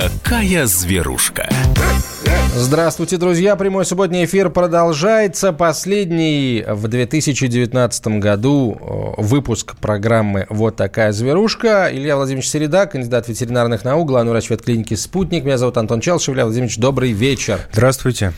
такая зверушка. Здравствуйте, друзья. Прямой субботний эфир продолжается. Последний в 2019 году э, выпуск программы «Вот такая зверушка». Илья Владимирович Середа, кандидат ветеринарных наук, главный врач ветклиники «Спутник». Меня зовут Антон Челшев. Илья Владимирович, добрый вечер. Здравствуйте.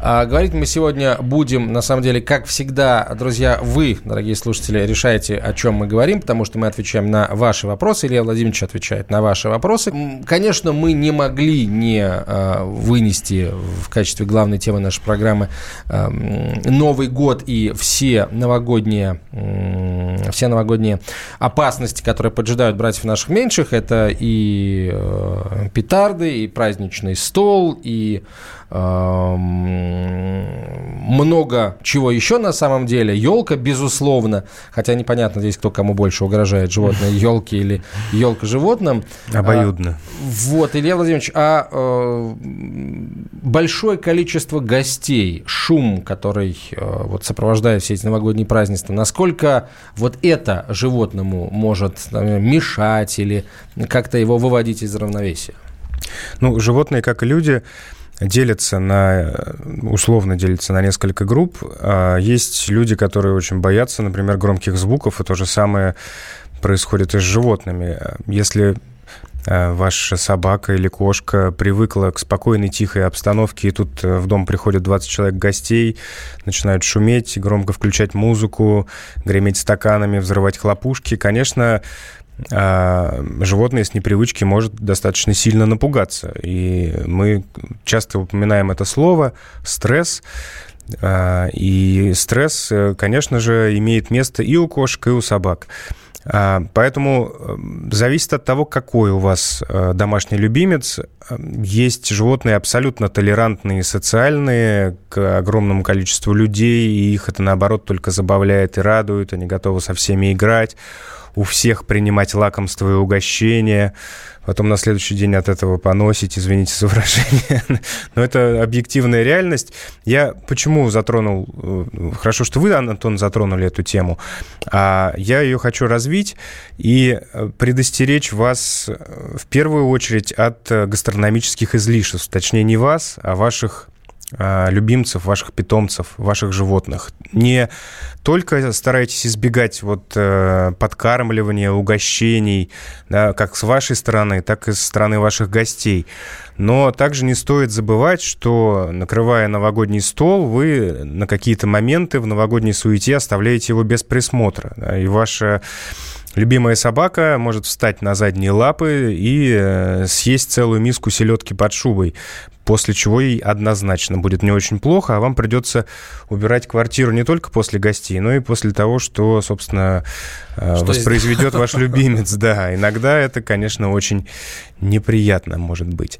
А, говорить мы сегодня будем, на самом деле, как всегда, друзья, вы, дорогие слушатели, решаете, о чем мы говорим, потому что мы отвечаем на ваши вопросы. Илья Владимирович отвечает на ваши вопросы. Конечно, мы не могли не а, вынести в качестве главной темы нашей программы эм, Новый год и все новогодние, все новогодние опасности, которые поджидают братьев наших меньших. Это и э, петарды, и праздничный стол, и много чего еще на самом деле. Елка, безусловно, хотя непонятно здесь, кто кому больше угрожает, животное елки или елка животным. Обоюдно. А, вот, Илья Владимирович, а э, большое количество гостей, шум, который э, вот сопровождает все эти новогодние празднества, насколько вот это животному может например, мешать или как-то его выводить из равновесия? Ну, животные, как и люди, делятся на, условно делятся на несколько групп. А, есть люди, которые очень боятся, например, громких звуков, и то же самое происходит и с животными. Если а, ваша собака или кошка привыкла к спокойной, тихой обстановке, и тут э, в дом приходят 20 человек гостей, начинают шуметь, громко включать музыку, греметь стаканами, взрывать хлопушки, конечно, животное с непривычки может достаточно сильно напугаться. И мы часто упоминаем это слово «стресс». А, и стресс, э, конечно же, имеет место и у кошек, и у собак. А, поэтому э, зависит от того, какой у вас э, домашний любимец. Есть животные абсолютно толерантные и социальные к огромному количеству людей, и их это, наоборот, только забавляет и радует. Они готовы со всеми играть у всех принимать лакомства и угощения, потом на следующий день от этого поносить, извините за выражение. Но это объективная реальность. Я почему затронул... Э, хорошо, что вы, Антон, затронули эту тему. А я ее хочу развить и э, предостеречь вас э, в первую очередь от гастрономических излишеств. Точнее, не вас, а ваших любимцев, ваших питомцев, ваших животных. Не только старайтесь избегать вот э, подкармливания, угощений, да, как с вашей стороны, так и со стороны ваших гостей. Но также не стоит забывать, что накрывая новогодний стол, вы на какие-то моменты в новогодней суете оставляете его без присмотра. Да, и ваша Любимая собака может встать на задние лапы и э, съесть целую миску селедки под шубой, после чего ей однозначно будет не очень плохо, а вам придется убирать квартиру не только после гостей, но и после того, что, собственно, э, что воспроизведет ваш любимец. Да, иногда это, конечно, очень неприятно может быть.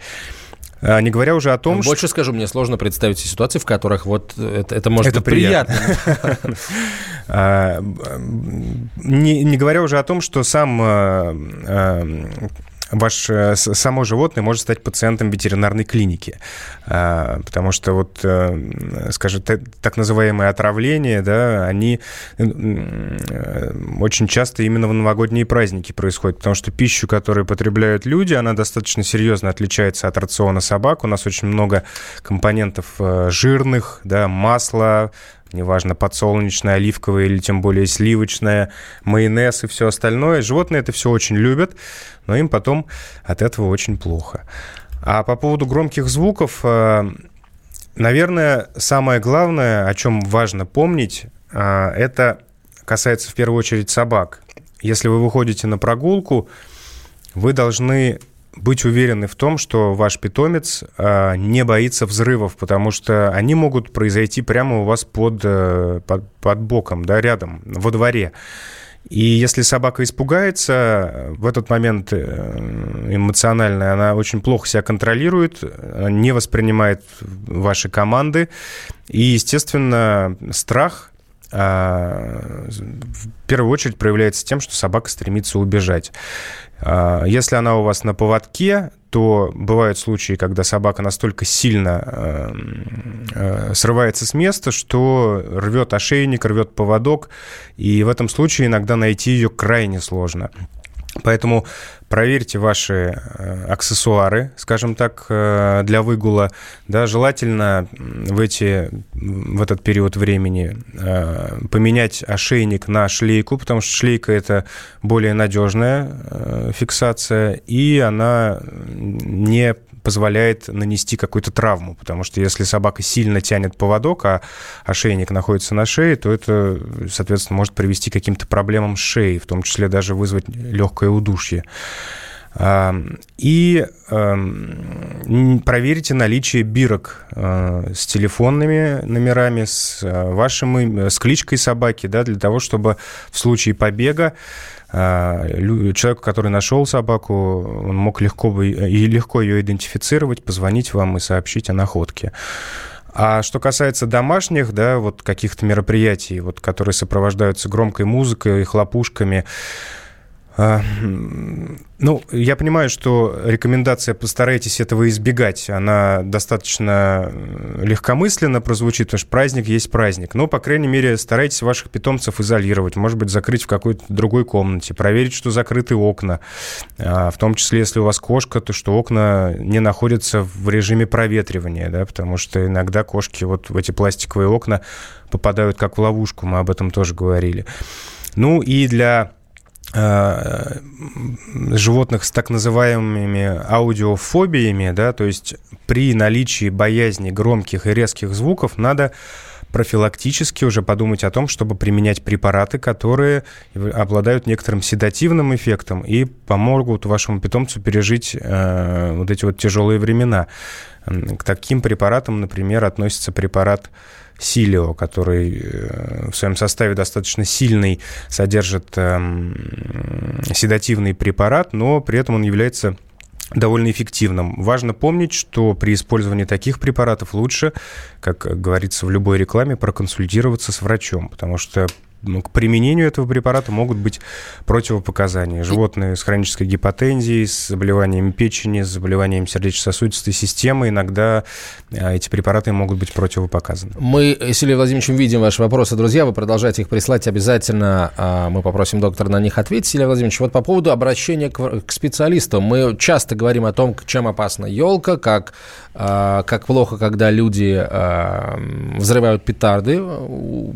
А, не говоря уже о том, Больше что... скажу, мне сложно представить ситуации, в которых вот это, это может это быть приятно. приятно. А, не, говоря уже о том, что сам а, ваш э, само животное может стать пациентом ветеринарной клиники. А, потому что вот, э, скажем, так называемые отравления, да, они э, очень часто именно в новогодние праздники происходят, потому что пищу, которую потребляют люди, она достаточно серьезно отличается от рациона собак. У нас очень много компонентов жирных, да, масла, неважно, подсолнечное, оливковое или тем более сливочное, майонез и все остальное. Животные это все очень любят, но им потом от этого очень плохо. А по поводу громких звуков, э, наверное, самое главное, о чем важно помнить, э, это касается в первую очередь собак. Если вы выходите на прогулку, вы должны быть уверены в том, что ваш питомец э, не боится взрывов, потому что они могут произойти прямо у вас под, э, под, под боком, да, рядом, во дворе. И если собака испугается, в этот момент э, эмоционально она очень плохо себя контролирует, не воспринимает ваши команды. И, естественно, страх в первую очередь проявляется тем, что собака стремится убежать. А, если она у вас на поводке, то бывают случаи, когда собака настолько сильно э, э, срывается с места, что рвет ошейник, рвет поводок, и в этом случае иногда найти ее крайне сложно. Поэтому проверьте ваши э, аксессуары, скажем так, э, для выгула. Да, желательно в, эти, в этот период времени э, поменять ошейник на шлейку, потому что шлейка – это более надежная фиксация, и она не позволяет нанести какую-то травму, потому что если собака сильно тянет поводок, а ошейник находится на шее, то это, соответственно, может привести к каким-то проблемам с шеей, в том числе даже вызвать легкое удушье. И проверите наличие бирок а, с телефонными номерами, с а, вашим, с кличкой собаки, да, для того, чтобы в случае побега а, человек, который нашел собаку, он мог легко, бы, и легко ее идентифицировать, позвонить вам и сообщить о находке. А что касается домашних, да, вот каких-то мероприятий, вот, которые сопровождаются громкой музыкой, хлопушками, а, ну, я понимаю, что рекомендация «постарайтесь этого избегать», она достаточно легкомысленно прозвучит, потому что праздник есть праздник. Но, по крайней мере, старайтесь ваших питомцев изолировать, может быть, закрыть в какой-то другой комнате, проверить, что закрыты окна. А, в том числе, если у вас кошка, то что окна не находятся в режиме проветривания, да, потому что иногда кошки вот в эти пластиковые окна попадают как в ловушку, мы об этом тоже говорили. Ну и для Э, животных с так называемыми аудиофобиями, да, то есть при наличии боязни громких и резких звуков надо профилактически уже подумать о том, чтобы применять препараты, которые обладают некоторым седативным эффектом и помогут вашему питомцу пережить э, вот эти вот тяжелые времена. К таким препаратам, например, относится препарат Силио, который э, в своем составе достаточно сильный, содержит эм, седативный препарат, но при этом он является довольно эффективным. Важно помнить, что при использовании таких препаратов лучше, как говорится в любой рекламе, проконсультироваться с врачом, потому что ну, к применению этого препарата могут быть противопоказания. Животные с хронической гипотензией, с заболеванием печени, с заболеванием сердечно-сосудистой системы, иногда а, эти препараты могут быть противопоказаны. Мы с Ильей Владимировичем видим ваши вопросы, друзья, вы продолжаете их прислать обязательно. А, мы попросим доктора на них ответить. Илья Владимирович, вот по поводу обращения к, к специалистам. Мы часто говорим о том, чем опасна елка, как, а, как плохо, когда люди взрывают петарды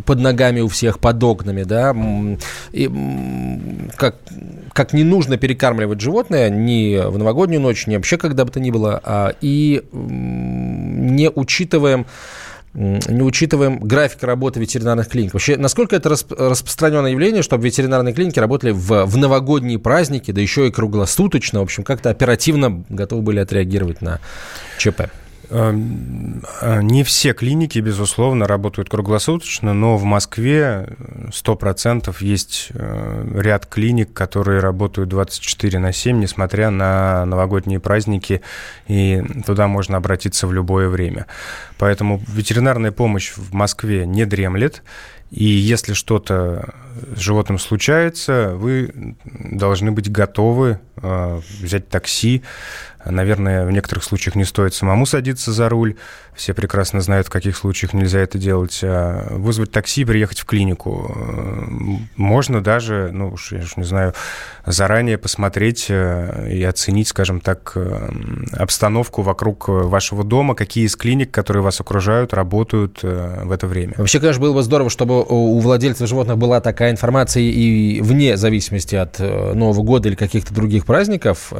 под ногами у всех, под окнами, да, и как, как не нужно перекармливать животное ни в новогоднюю ночь, ни вообще когда бы то ни было, а, и не учитываем не учитываем график работы ветеринарных клиник. Вообще, насколько это расп- распространенное явление, чтобы ветеринарные клиники работали в, в новогодние праздники, да еще и круглосуточно, в общем, как-то оперативно готовы были отреагировать на ЧП? Эм, э, не все клиники, безусловно, работают круглосуточно, но в Москве 100% есть э, ряд клиник, которые работают 24 на 7, несмотря на новогодние праздники, и туда можно обратиться в любое время. Поэтому ветеринарная помощь в Москве не дремлет, и если что-то с животным случается, вы должны быть готовы э, взять такси, Наверное, в некоторых случаях не стоит самому садиться за руль. Все прекрасно знают, в каких случаях нельзя это делать. А вызвать такси, приехать в клинику. Можно даже, ну уж я уж не знаю, заранее посмотреть э, и оценить, скажем так, э, обстановку вокруг вашего дома, какие из клиник, которые вас окружают, работают э, в это время. Вообще, конечно, было бы здорово, чтобы у владельцев животных была такая информация и вне зависимости от Нового года или каких-то других праздников.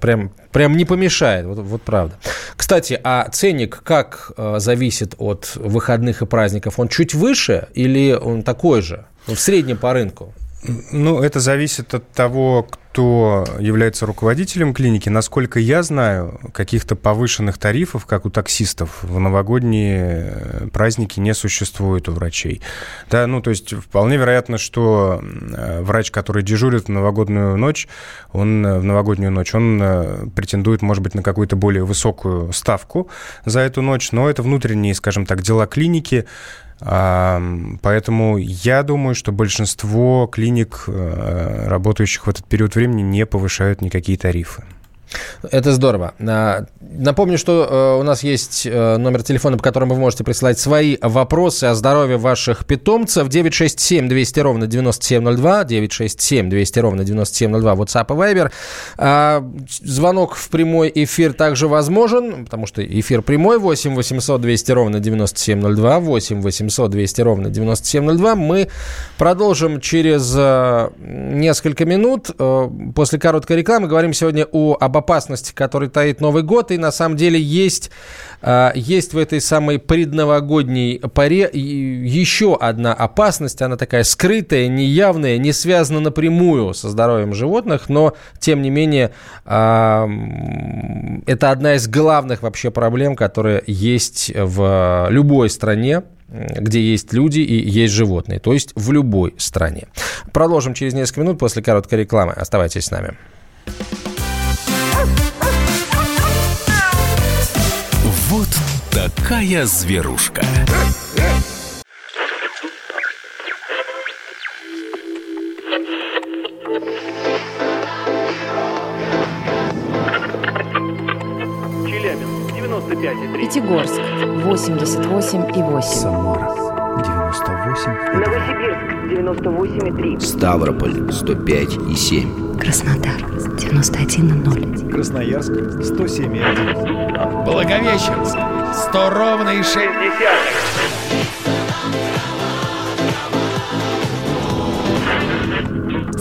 Прям, прям не помешает, вот, вот правда. Кстати, а ценник как э, зависит от выходных и праздников? Он чуть выше или он такой же? В среднем по рынку? Ну, это зависит от того, кто является руководителем клиники. Насколько я знаю, каких-то повышенных тарифов, как у таксистов, в новогодние э, праздники не существует у врачей. Да, ну, то есть вполне вероятно, что э, врач, который дежурит в новогоднюю ночь, он э, в новогоднюю ночь, он претендует, может быть, на какую-то более высокую ставку за эту ночь, но это внутренние, скажем так, дела клиники. Поэтому я думаю, что большинство клиник, э, работающих в этот период времени, не повышают никакие тарифы. Это здорово. А, напомню, что э, у нас есть э, номер телефона, по которому вы можете присылать свои вопросы о здоровье ваших питомцев. 967 200 ровно 9702. 967 200 ровно 9702. WhatsApp и Viber. А, звонок в прямой эфир также возможен, потому что эфир прямой. 8 800 200 ровно 9702. 8 800 200 ровно 9702. Мы продолжим через э, несколько минут. После короткой рекламы говорим сегодня о, об опасности, которую таит Новый год. И на самом деле есть, а, есть в этой самой предновогодней паре еще одна опасность. Она такая скрытая, неявная, не связана напрямую со здоровьем животных, но тем не менее а, это одна из главных вообще проблем, которые есть в любой стране, где есть люди и есть животные, то есть в любой стране. Продолжим через несколько минут после короткой рекламы. Оставайтесь с нами. Такая зверушка. Челябинск, 95,3. Пятигорск 88 и 8. Самара 98 Новосибирск 98,3. Ставрополь 105 и 7. Краснодар 91 и 0. Красноярск 107 и 1 Благовещенск 100 ровно и 6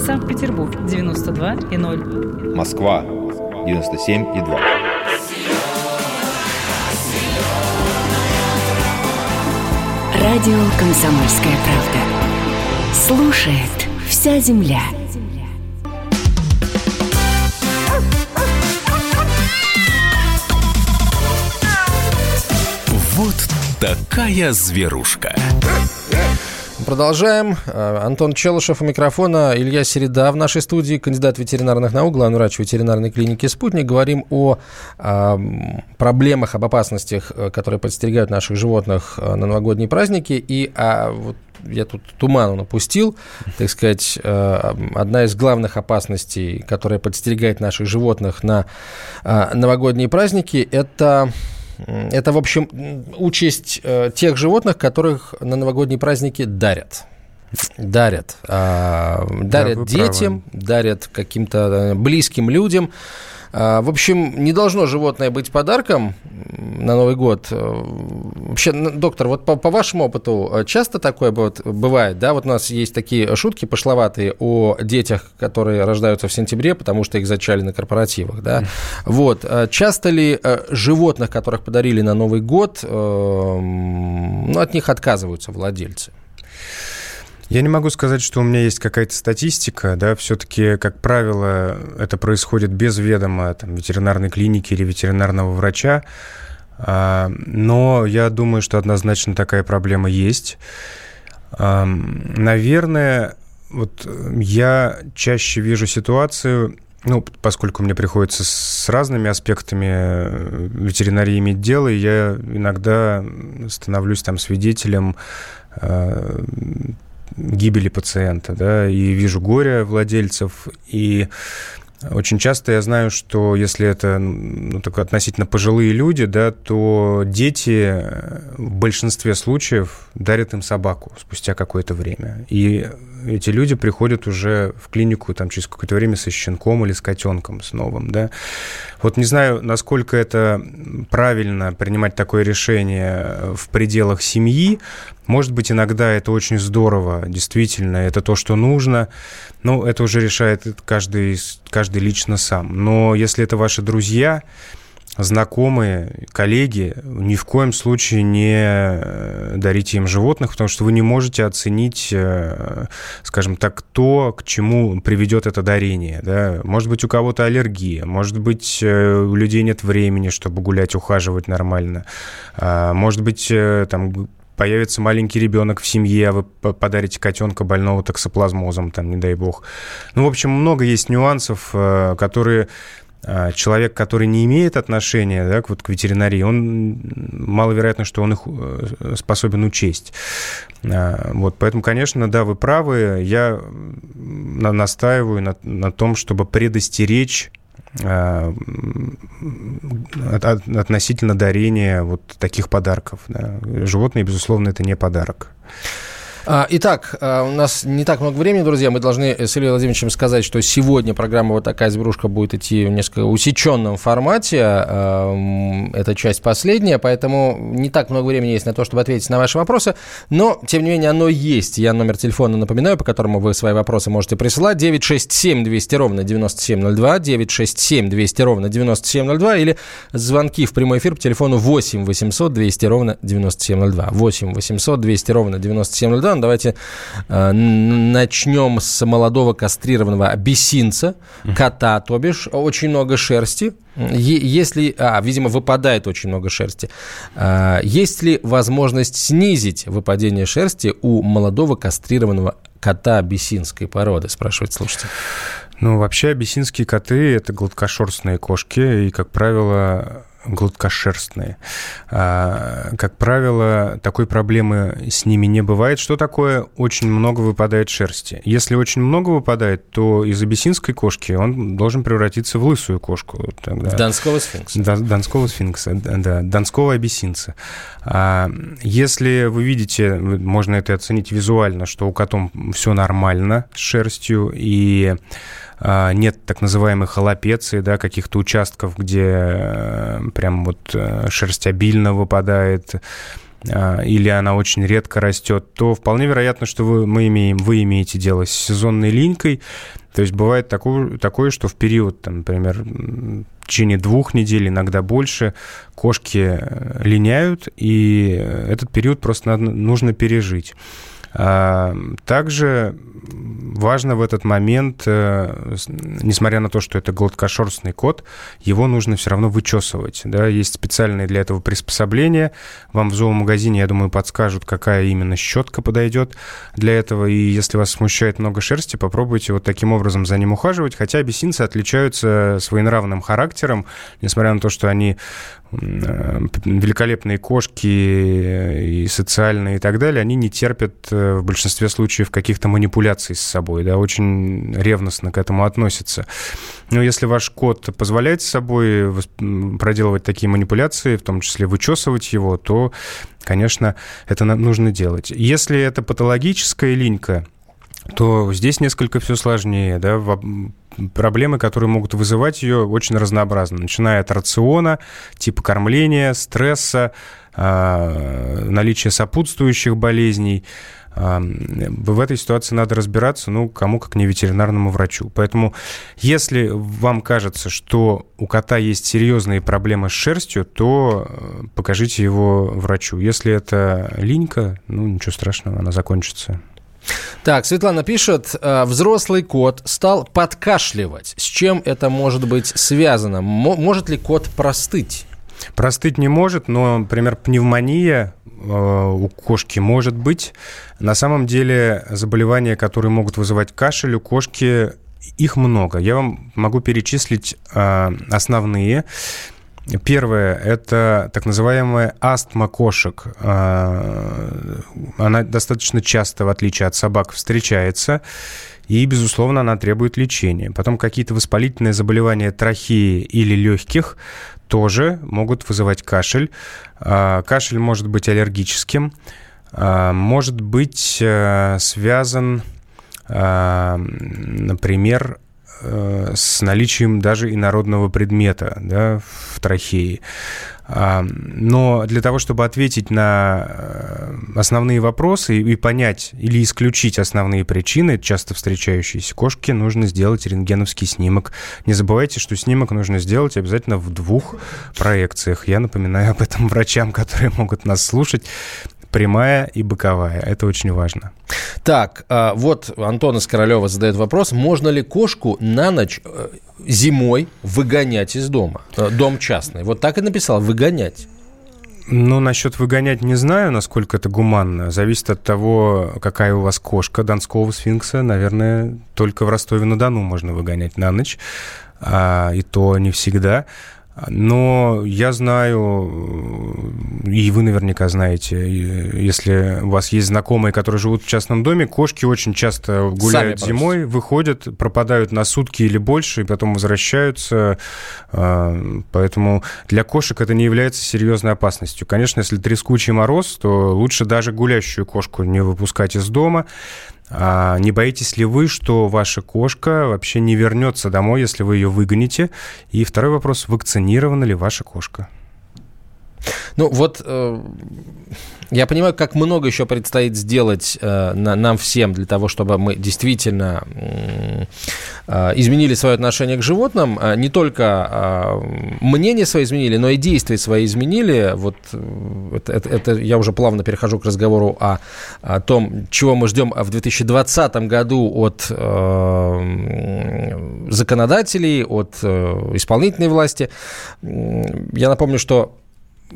Санкт-Петербург 92 и 0. Москва 97 и 2. Радио «Комсомольская правда». Слушает вся земля. Вот такая зверушка. Продолжаем. А, Антон Челышев у микрофона, Илья Середа в нашей студии, кандидат ветеринарных наук, главный врач ветеринарной клиники «Спутник». Говорим о, о проблемах, об опасностях, э, которые подстерегают наших животных э, на новогодние праздники. И а, вот я тут туману напустил, так сказать, э, одна из главных опасностей, которая подстерегает наших животных на новогодние праздники, это это, в общем, участь э, тех животных, которых на новогодние праздники дарят. Дарят. Э, дарят да, детям, правы. дарят каким-то э, близким людям. А, в общем, не должно животное быть подарком на Новый год. Э, вообще, доктор, вот по, по вашему опыту э, часто такое бывает, да? Вот у нас есть такие шутки пошловатые о детях, которые рождаются в сентябре, потому что их зачали на корпоративах, да? Вот. Э, часто ли животных, которых подарили на Новый год, ну, от них отказываются владельцы? Я не могу сказать, что у меня есть какая-то статистика, да, все-таки, как правило, это происходит без ведома там, ветеринарной клиники или ветеринарного врача, а, но я думаю, что однозначно такая проблема есть. Наверное, вот я чаще вижу ситуацию, ну, поскольку мне приходится с разными аспектами ветеринарии иметь дело, я иногда становлюсь там свидетелем а, гибели пациента, да, и вижу горе владельцев, и очень часто я знаю, что если это ну, так относительно пожилые люди, да, то дети в большинстве случаев дарят им собаку спустя какое-то время. И эти люди приходят уже в клинику там, через какое-то время со щенком или с котенком, с новым. Да. Вот не знаю, насколько это правильно принимать такое решение в пределах семьи. Может быть, иногда это очень здорово, действительно, это то, что нужно. Ну, это уже решает каждый, каждый лично сам. Но если это ваши друзья, знакомые, коллеги, ни в коем случае не э, дарите им животных, потому что вы не можете оценить, э, скажем так, то, к чему приведет это дарение. Да? Может быть, у кого-то аллергия, может быть, э, у людей нет времени, чтобы гулять, ухаживать нормально, а, может быть, там появится маленький ребенок в семье, а вы подарите котенка больного токсоплазмозом, там, не дай бог. Ну, в общем, много есть нюансов, которые человек, который не имеет отношения да, вот, к ветеринарии, он маловероятно, что он их э, способен учесть. А, вот, поэтому, конечно, да, вы правы. Я настаиваю на, на том, чтобы предостеречь а, относительно дарения вот таких подарков. Да. Животные, безусловно, это не подарок. А, итак, а, у нас не так много времени, друзья. Мы должны с Ильей Владимировичем сказать, что сегодня программа «Вот такая сбрушка» будет идти в несколько усеченном формате. А, это часть последняя, поэтому не так много времени есть на то, чтобы ответить на ваши вопросы. Но, тем не менее, оно есть. Я номер телефона напоминаю, по которому вы свои вопросы можете присылать. 967 200 ровно 9702, 967 200 ровно 9702 или звонки в прямой эфир по телефону 8 800 200 ровно 9702. 8 800 200 ровно 9702. Иван, давайте э, начнем с молодого кастрированного абиссинца, кота, то бишь, очень много шерсти. Если, а, видимо, выпадает очень много шерсти. А, есть ли возможность снизить выпадение шерсти у молодого кастрированного кота абиссинской породы, спрашивает слушатель. Ну, вообще абиссинские коты – это гладкошерстные кошки, и, как правило, гладкошерстные. А, как правило, такой проблемы с ними не бывает. Что такое очень много выпадает шерсти? Если очень много выпадает, то из абиссинской кошки он должен превратиться в лысую кошку. Тогда. В донского сфинкса. Да, донского сфинкса, да, донского абиссинца. А если вы видите, можно это оценить визуально, что у котом все нормально с шерстью, и нет так называемых аллопеций, да, каких-то участков, где э, прям вот э, шерсть обильно выпадает, а, или она очень редко растет, то вполне вероятно, что вы, мы имеем, вы имеете дело с сезонной линькой. То есть бывает такое, такое что в период, там, например, в течение двух недель, иногда больше, кошки э, линяют, и этот период просто надо, нужно пережить. А, также важно в этот момент, э, несмотря на то, что это гладкошерстный кот, его нужно все равно вычесывать. Да? Есть специальные для этого приспособления. Вам в зоомагазине, я думаю, подскажут, какая именно щетка подойдет для этого. И если вас смущает много шерсти, попробуйте вот таким образом за ним ухаживать. Хотя абиссинцы отличаются своенравным характером, несмотря на то, что они великолепные кошки и социальные и так далее, они не терпят э, в большинстве случаев каких-то манипуляций с собой, да, очень ревностно к этому относятся. Но если ваш кот позволяет с собой проделывать такие манипуляции, в том числе вычесывать его, то, конечно, это нужно делать. Если это патологическая линька, то здесь несколько все сложнее. Да? Проблемы, которые могут вызывать ее, очень разнообразны. Начиная от рациона, типа кормления, стресса, а, наличия сопутствующих болезней. А, в этой ситуации надо разбираться, ну, кому как не ветеринарному врачу. Поэтому, если вам кажется, что у кота есть серьезные проблемы с шерстью, то э, покажите его врачу. Если это линька, ну, ничего страшного, она закончится. Так, Светлана пишет, э, взрослый кот стал подкашливать. С чем это может быть связано? Может ли кот простыть? Простыть не может, но, например, пневмония э, у кошки может быть. На самом деле заболевания, которые могут вызывать кашель у кошки, их много. Я вам могу перечислить э, основные. Первое – это так называемая астма кошек. А, она достаточно часто, в отличие от собак, встречается. И, безусловно, она требует лечения. Потом какие-то воспалительные заболевания трахеи или легких тоже могут вызывать кашель. А, кашель может быть аллергическим, а, может быть э, связан, например, с наличием даже инородного предмета да, в трахее. А, но для того, чтобы ответить на э, основные вопросы и понять или исключить основные причины, часто встречающиеся кошки, нужно сделать рентгеновский снимок. Не забывайте, что снимок нужно сделать обязательно в двух проекциях. Я напоминаю об этом врачам, которые могут нас слушать прямая и боковая. Это очень важно. Так, а, вот Антон из Королева задает вопрос. Можно ли кошку на ночь э, зимой выгонять из дома? Э, дом частный. Вот так и написал, выгонять. Ну, насчет выгонять не знаю, насколько это гуманно. Зависит от того, какая у вас кошка донского сфинкса. Наверное, только в Ростове-на-Дону можно выгонять на ночь. А, и то не всегда. Но я знаю, и вы наверняка знаете, если у вас есть знакомые, которые живут в частном доме, кошки очень часто гуляют Сами зимой, выходят, пропадают на сутки или больше, и потом возвращаются. А, поэтому для кошек это не является серьезной опасностью. Конечно, если трескучий мороз, то лучше даже гулящую кошку не выпускать из дома. А не боитесь ли вы, что ваша кошка вообще не вернется домой, если вы ее выгоните? И второй вопрос, вакцинирована ли ваша кошка? Ну вот э, я понимаю, как много еще предстоит сделать э, на, нам всем для того, чтобы мы действительно э, изменили свое отношение к животным. Э, не только э, мнение свое изменили, но и действия свои изменили. Вот э, это, это, это я уже плавно перехожу к разговору о, о том, чего мы ждем в 2020 году от э, законодателей, от э, исполнительной власти. Я напомню, что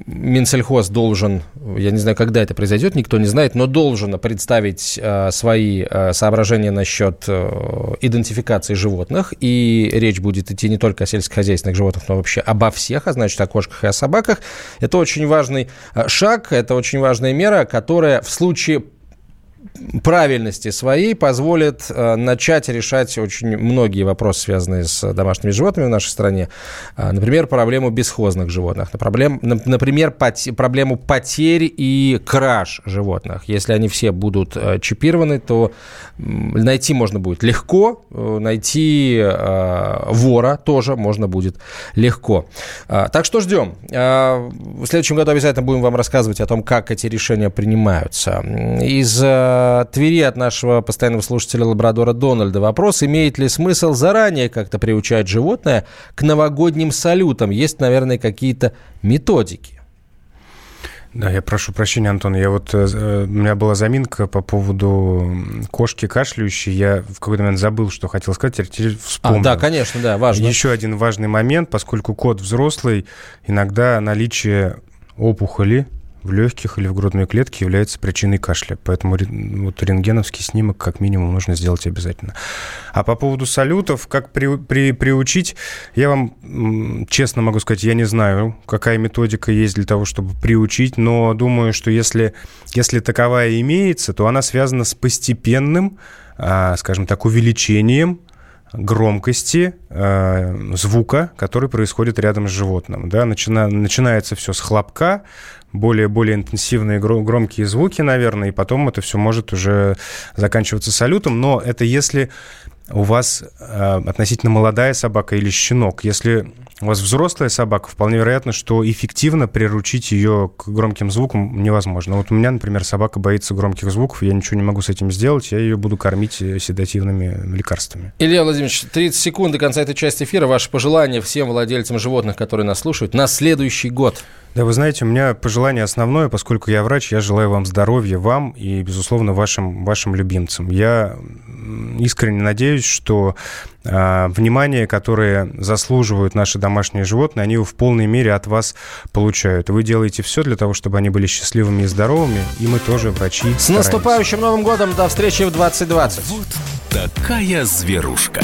Минсельхоз должен, я не знаю, когда это произойдет, никто не знает, но должен представить э, свои э, соображения насчет э, идентификации животных. И речь будет идти не только о сельскохозяйственных животных, но вообще обо всех, а значит о кошках и о собаках. Это очень важный э, шаг, это очень важная мера, которая в случае правильности своей позволит э, начать решать очень многие вопросы, связанные с домашними животными в нашей стране. Э, например, проблему бесхозных животных. Например, проблему потерь и краж животных. Если они все будут э, чипированы, то найти можно будет легко, найти вора тоже можно будет легко. Так что ждем. В следующем году обязательно будем вам рассказывать о том, как эти решения принимаются. Из Твери от нашего постоянного слушателя Лабрадора Дональда вопрос, имеет ли смысл заранее как-то приучать животное к новогодним салютам? Есть, наверное, какие-то методики. Да, я прошу прощения, Антон. Я вот э, у меня была заминка по поводу кошки кашляющей. Я в какой-то момент забыл, что хотел сказать, теперь вспомнил. А, да, конечно, да, важно. Еще один важный момент, поскольку кот взрослый, иногда наличие опухоли в легких или в грудной клетке является причиной кашля. Поэтому вот рентгеновский снимок как минимум нужно сделать обязательно. А по поводу салютов, как при, при, приучить, я вам честно могу сказать, я не знаю, какая методика есть для того, чтобы приучить, но думаю, что если, если таковая имеется, то она связана с постепенным, а, скажем так, увеличением громкости э, звука, который происходит рядом с животным. Да? Начина, начинается все с хлопка, более-более интенсивные громкие звуки, наверное, и потом это все может уже заканчиваться салютом. Но это если у вас э, относительно молодая собака или щенок. Если у вас взрослая собака, вполне вероятно, что эффективно приручить ее к громким звукам невозможно. Вот у меня, например, собака боится громких звуков, я ничего не могу с этим сделать, я ее буду кормить э, седативными лекарствами. Илья Владимирович, 30 секунд до конца этой части эфира. Ваше пожелание всем владельцам животных, которые нас слушают, на следующий год. Да, вы знаете, у меня пожелание основное, поскольку я врач, я желаю вам здоровья, вам и, безусловно, вашим, вашим любимцам. Я искренне надеюсь, что э, внимание, которое заслуживают наши домашние животные, они его в полной мере от вас получают. Вы делаете все для того, чтобы они были счастливыми и здоровыми, и мы тоже, врачи, С стараемся. наступающим Новым годом! До встречи в 2020! Вот такая зверушка